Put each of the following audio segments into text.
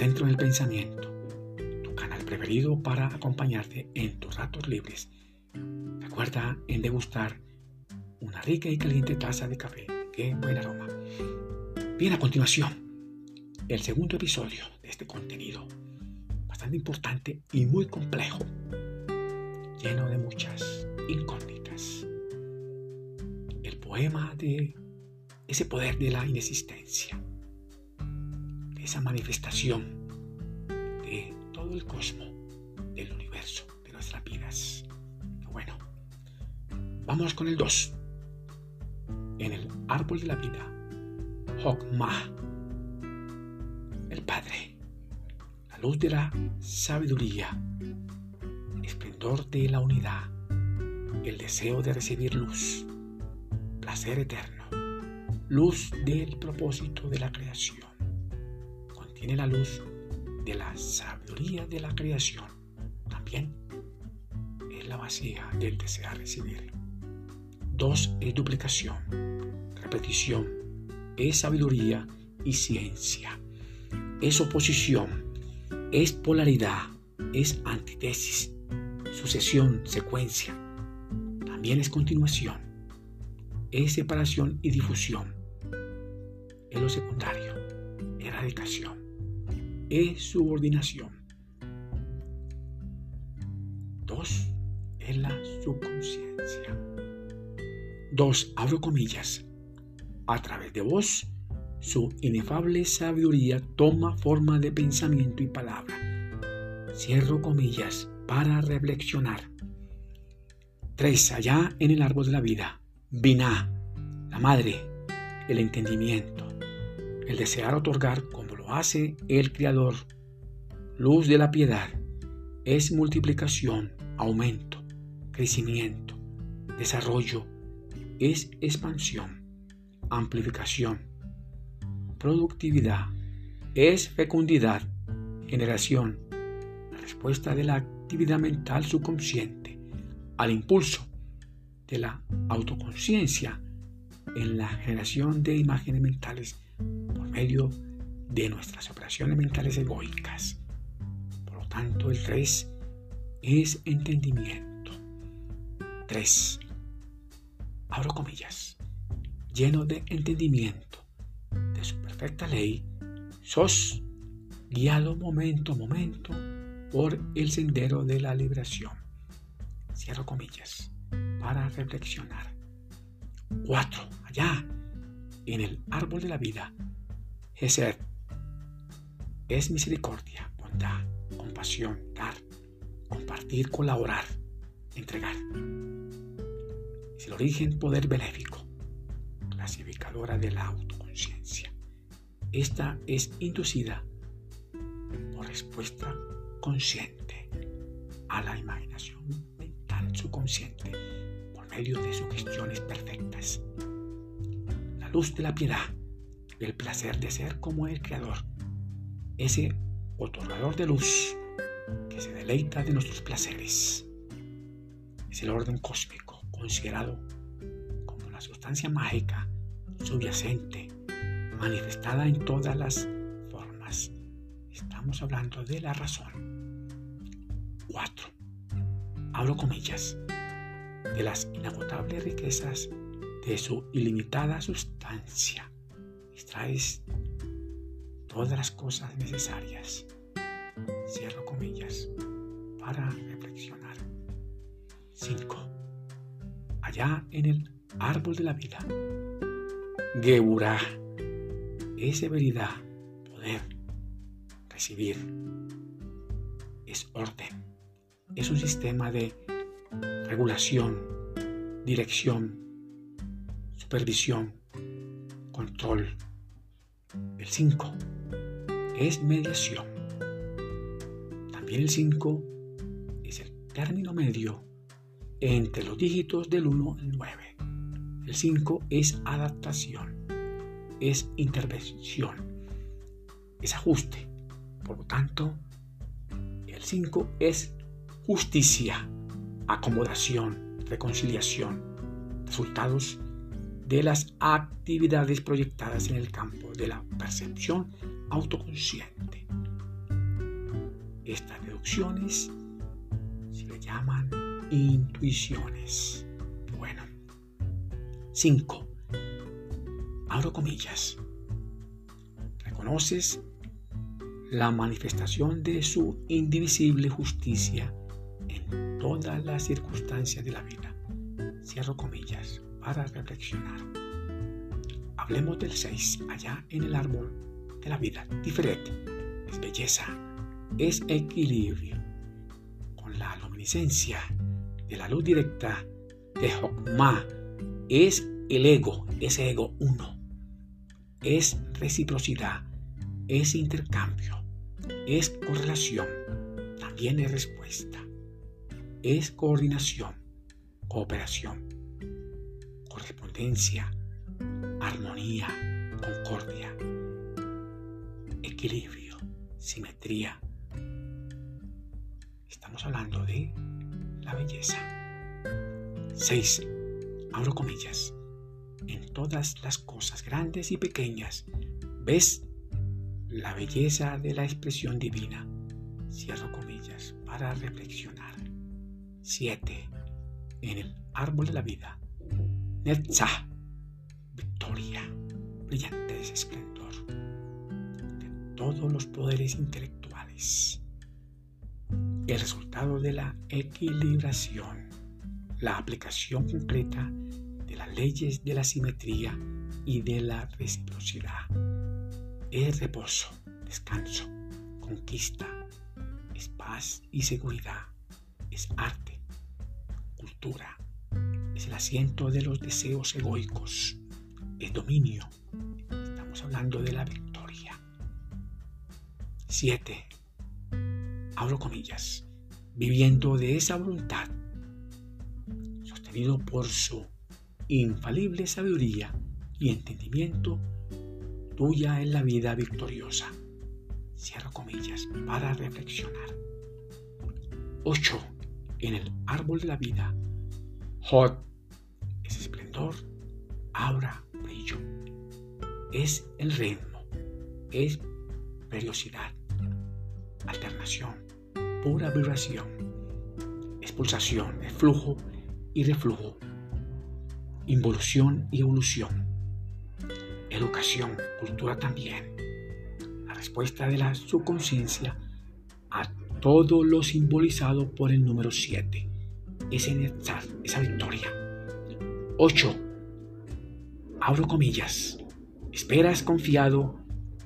Centro del Pensamiento, tu canal preferido para acompañarte en tus ratos libres. Recuerda en degustar una rica y caliente taza de café. ¡Qué buen aroma! Bien, a continuación, el segundo episodio de este contenido, bastante importante y muy complejo, lleno de muchas incógnitas. El poema de ese poder de la inexistencia esa manifestación de el cosmos, del universo, de nuestras vidas. Bueno, vamos con el 2. En el árbol de la vida, Hokmah, el Padre, la luz de la sabiduría, esplendor de la unidad, el deseo de recibir luz, placer eterno, luz del propósito de la creación tiene la luz de la sabiduría de la creación. También es la vacía del desear recibir. Dos es duplicación, repetición, es sabiduría y ciencia. Es oposición, es polaridad, es antítesis, sucesión, secuencia. También es continuación, es separación y difusión. Es lo secundario, erradicación es subordinación. Dos, es la subconsciencia. Dos, abro comillas. A través de vos, su inefable sabiduría toma forma de pensamiento y palabra. Cierro comillas para reflexionar. Tres, allá en el árbol de la vida. Vina, la madre, el entendimiento, el desear otorgar hace el Creador. Luz de la piedad es multiplicación, aumento, crecimiento, desarrollo, es expansión, amplificación, productividad, es fecundidad, generación, la respuesta de la actividad mental subconsciente al impulso de la autoconciencia en la generación de imágenes mentales por medio de nuestras operaciones mentales egoicas. Por lo tanto, el 3 es entendimiento. 3. Abro comillas. Lleno de entendimiento de su perfecta ley, sos guiado momento a momento por el sendero de la liberación. Cierro comillas para reflexionar. 4. Allá, en el árbol de la vida, Gesed es misericordia, bondad, compasión, dar, compartir, colaborar, entregar. Es el origen poder benéfico, clasificadora de la autoconciencia. Esta es inducida por respuesta consciente a la imaginación mental subconsciente por medio de sugestiones perfectas. La luz de la piedad, el placer de ser como el Creador, ese otorgador de luz que se deleita de nuestros placeres. Es el orden cósmico considerado como la sustancia mágica subyacente, manifestada en todas las formas. Estamos hablando de la razón. 4. Abro comillas. De las inagotables riquezas de su ilimitada sustancia. Extraes todas las cosas necesarias. Cierro comillas para reflexionar. 5. Allá en el árbol de la vida. Geburah es severidad, poder, recibir. Es orden. Es un sistema de regulación, dirección, supervisión, control. El 5 es mediación. También el 5 es el término medio entre los dígitos del 1 al 9. El 5 es adaptación, es intervención, es ajuste. Por lo tanto, el 5 es justicia, acomodación, reconciliación, resultados de las actividades proyectadas en el campo de la percepción autoconsciente. Estas deducciones se le llaman intuiciones. Bueno. 5. Abro comillas. Reconoces la manifestación de su indivisible justicia en todas las circunstancias de la vida. Cierro comillas para reflexionar. Hablemos del 6, allá en el árbol de la vida. Diferente, es belleza, es equilibrio. Con la luminiscencia de la luz directa de Hokmah, es el ego, ese ego uno. Es reciprocidad, es intercambio, es correlación, también es respuesta. Es coordinación, cooperación, correspondencia, armonía, concordia, equilibrio, simetría. Estamos hablando de la belleza. 6. Abro comillas. En todas las cosas grandes y pequeñas ves la belleza de la expresión divina. Cierro comillas para reflexionar. 7. En el árbol de la vida. Netzah victoria, brillante esplendor de todos los poderes intelectuales. El resultado de la equilibración, la aplicación completa de las leyes de la simetría y de la reciprocidad. Es reposo, descanso, conquista, es paz y seguridad, es arte, cultura, es el asiento de los deseos egoicos, es dominio. Estamos hablando de la victoria. 7. Abro comillas. Viviendo de esa voluntad, sostenido por su infalible sabiduría y entendimiento, tuya es la vida victoriosa. Cierro comillas para reflexionar. 8. En el árbol de la vida, Hot, ese esplendor, aura, es el ritmo, es periodicidad, alternación, pura vibración, expulsación, es flujo y reflujo, involución y evolución, educación, cultura también, la respuesta de la subconsciencia a todo lo simbolizado por el número 7, esa, esa victoria. 8. Abro comillas Esperas confiado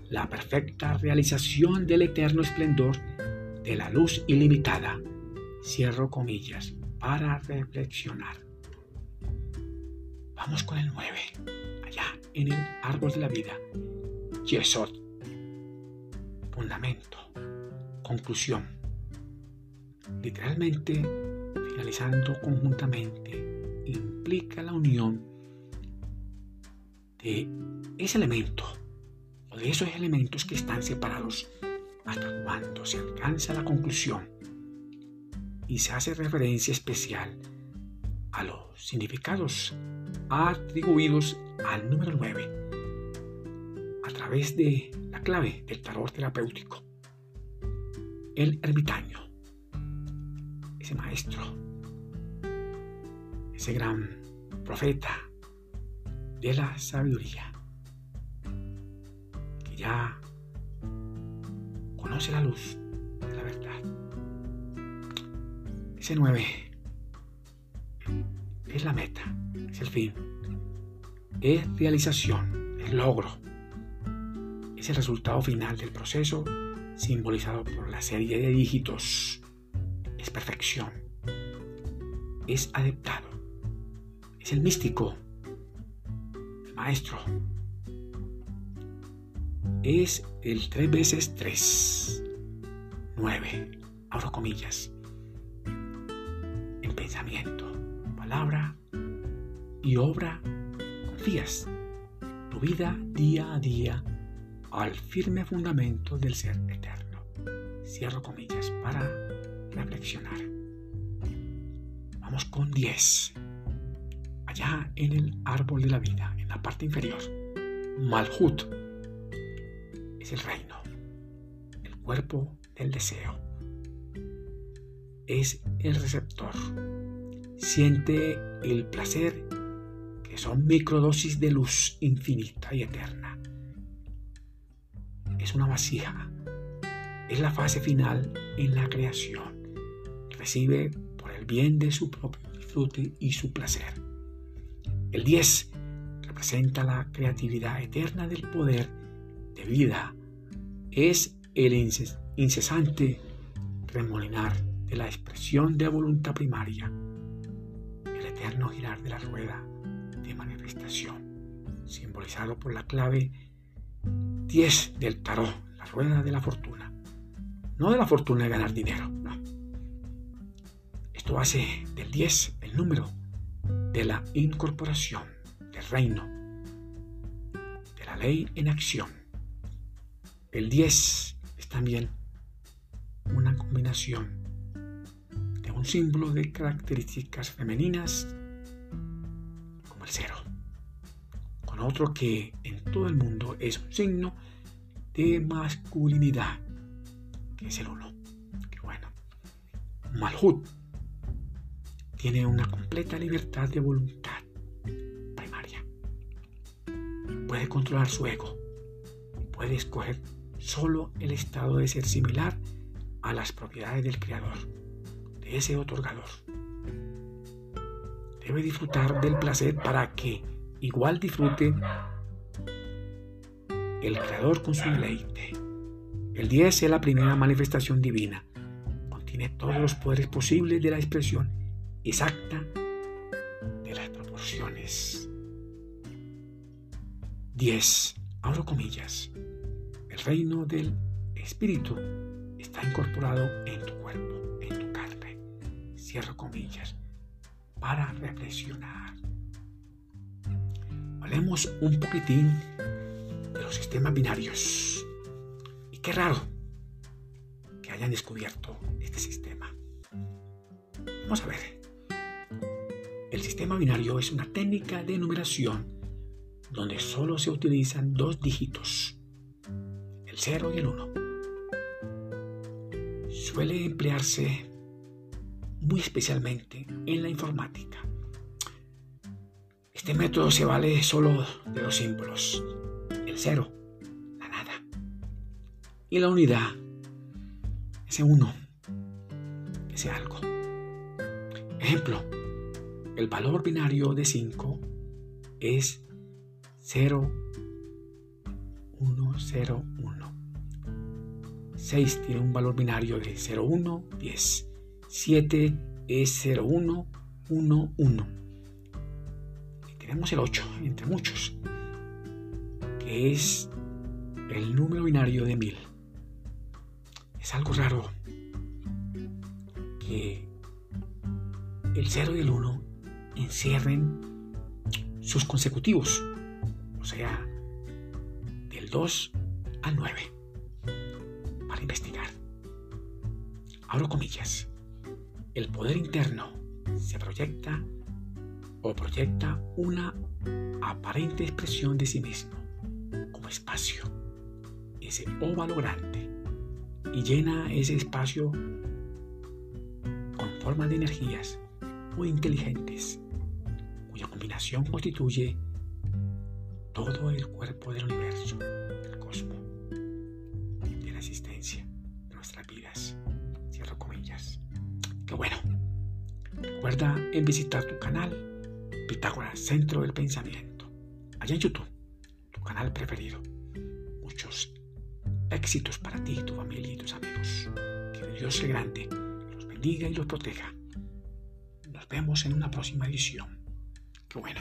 la perfecta realización del eterno esplendor de la luz ilimitada. Cierro comillas para reflexionar. Vamos con el 9. Allá en el árbol de la vida. Yesod. Fundamento. Conclusión. Literalmente, finalizando conjuntamente, implica la unión de ese elemento o de esos elementos que están separados cuando se alcanza la conclusión y se hace referencia especial a los significados atribuidos al número 9 a través de la clave del tarot terapéutico. El ermitaño, ese maestro, ese gran profeta, de la sabiduría, que ya conoce la luz de la verdad. Ese 9 es la meta, es el fin, es realización, es logro, es el resultado final del proceso simbolizado por la serie de dígitos, es perfección, es adaptado, es el místico. Maestro. Es el 3 veces 3. 9. Abro comillas. En pensamiento, palabra y obra confías tu vida día a día al firme fundamento del ser eterno. Cierro comillas para reflexionar. Vamos con 10. Allá en el árbol de la vida la parte inferior. Malhut es el reino, el cuerpo del deseo, es el receptor. Siente el placer que son microdosis de luz infinita y eterna. Es una vasija. Es la fase final en la creación. Recibe por el bien de su propio disfrute y su placer. El 10 representa la creatividad eterna del poder de vida. Es el incesante remolinar de la expresión de voluntad primaria, el eterno girar de la rueda de manifestación, simbolizado por la clave 10 del tarot, la rueda de la fortuna. No de la fortuna de ganar dinero, no. Esto hace del 10 el número de la incorporación del reino, de la ley en acción. El 10 es también una combinación de un símbolo de características femeninas como el cero, con otro que en todo el mundo es un signo de masculinidad, que es el uno. Que bueno. Malhut tiene una completa libertad de voluntad primaria. Puede controlar su ego. Puede escoger solo el estado de ser similar a las propiedades del Creador, de ese otorgador. Debe disfrutar del placer para que igual disfrute el Creador con su deleite. El 10 es la primera manifestación divina. Contiene todos los poderes posibles de la expresión exacta de las proporciones. 10. Abro comillas. El reino del Espíritu está incorporado en tu cuerpo, en tu carne. Cierro comillas. Para reflexionar. Hablemos un poquitín de los sistemas binarios. Y qué raro que hayan descubierto este sistema. Vamos a ver. El sistema binario es una técnica de numeración donde solo se utilizan dos dígitos, el 0 y el 1 suele emplearse muy especialmente en la informática. Este método se vale solo de los símbolos, el cero, la nada, y la unidad, ese uno, ese algo. Ejemplo, el valor binario de 5 es 0, 1, 0, 1. 6 tiene un valor binario de 0,1, 10. 7 es 0,1, 1, 1. Y tenemos el 8, entre muchos, que es el número binario de 1000. Es algo raro que el 0 y el 1 encierren sus consecutivos, o sea, del 2 al 9 investigar. Abro comillas. El poder interno se proyecta o proyecta una aparente expresión de sí mismo como espacio, ese óvalo grande, y llena ese espacio con formas de energías muy inteligentes, cuya combinación constituye todo el cuerpo del universo. Bueno. Recuerda en visitar tu canal Pitágoras, Centro del Pensamiento. Allá en YouTube, tu canal preferido. Muchos éxitos para ti, tu familia y tus amigos. Que Dios sea grande los bendiga y los proteja. Nos vemos en una próxima edición. Qué bueno.